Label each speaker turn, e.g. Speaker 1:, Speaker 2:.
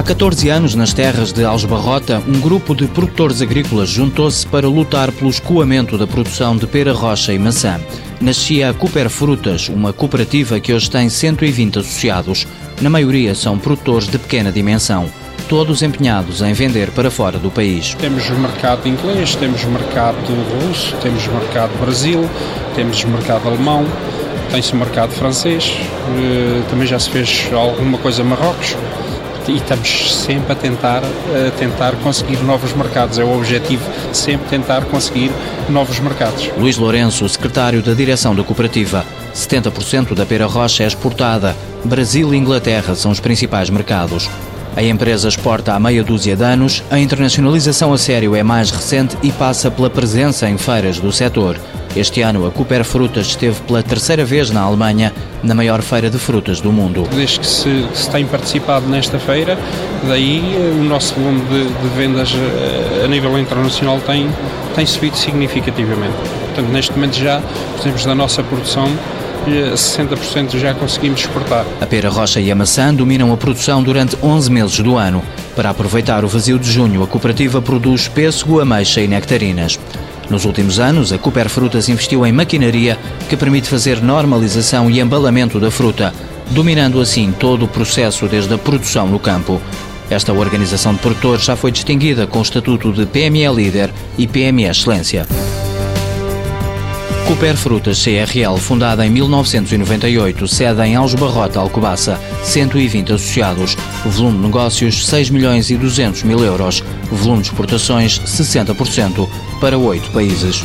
Speaker 1: Há 14 anos, nas terras de Algebarrota, um grupo de produtores agrícolas juntou-se para lutar pelo escoamento da produção de pera rocha e maçã. Nascia a Cooper Frutas, uma cooperativa que hoje tem 120 associados. Na maioria são produtores de pequena dimensão, todos empenhados em vender para fora do país.
Speaker 2: Temos mercado inglês, temos mercado russo, temos mercado Brasil, temos mercado alemão, tem-se mercado francês, eh, também já se fez alguma coisa Marrocos e estamos sempre a tentar, a tentar conseguir novos mercados. É o objetivo, sempre tentar conseguir novos mercados.
Speaker 1: Luís Lourenço, secretário da direção da cooperativa. 70% da pera rocha é exportada. Brasil e Inglaterra são os principais mercados. A empresa exporta há meia dúzia de anos, a internacionalização a sério é mais recente e passa pela presença em feiras do setor. Este ano, a Cooper Frutas esteve pela terceira vez na Alemanha, na maior feira de frutas do mundo.
Speaker 2: Desde que se, se tem participado nesta feira, daí o nosso volume de, de vendas eh, a nível internacional tem, tem subido significativamente. Portanto, neste momento já, por exemplo, da nossa produção, 60% já conseguimos exportar.
Speaker 1: A pera rocha e a maçã dominam a produção durante 11 meses do ano. Para aproveitar o vazio de junho, a cooperativa produz pêssego, ameixa e nectarinas. Nos últimos anos, a Cooper Frutas investiu em maquinaria que permite fazer normalização e embalamento da fruta, dominando assim todo o processo desde a produção no campo. Esta organização de produtores já foi distinguida com o estatuto de PME Líder e PME Excelência. Cooper Frutas CRL, fundada em 1998, sede em Algebarrota, Alcobaça, 120 associados, volume de negócios 6 milhões e 200 mil euros, volume de exportações 60% para oito países.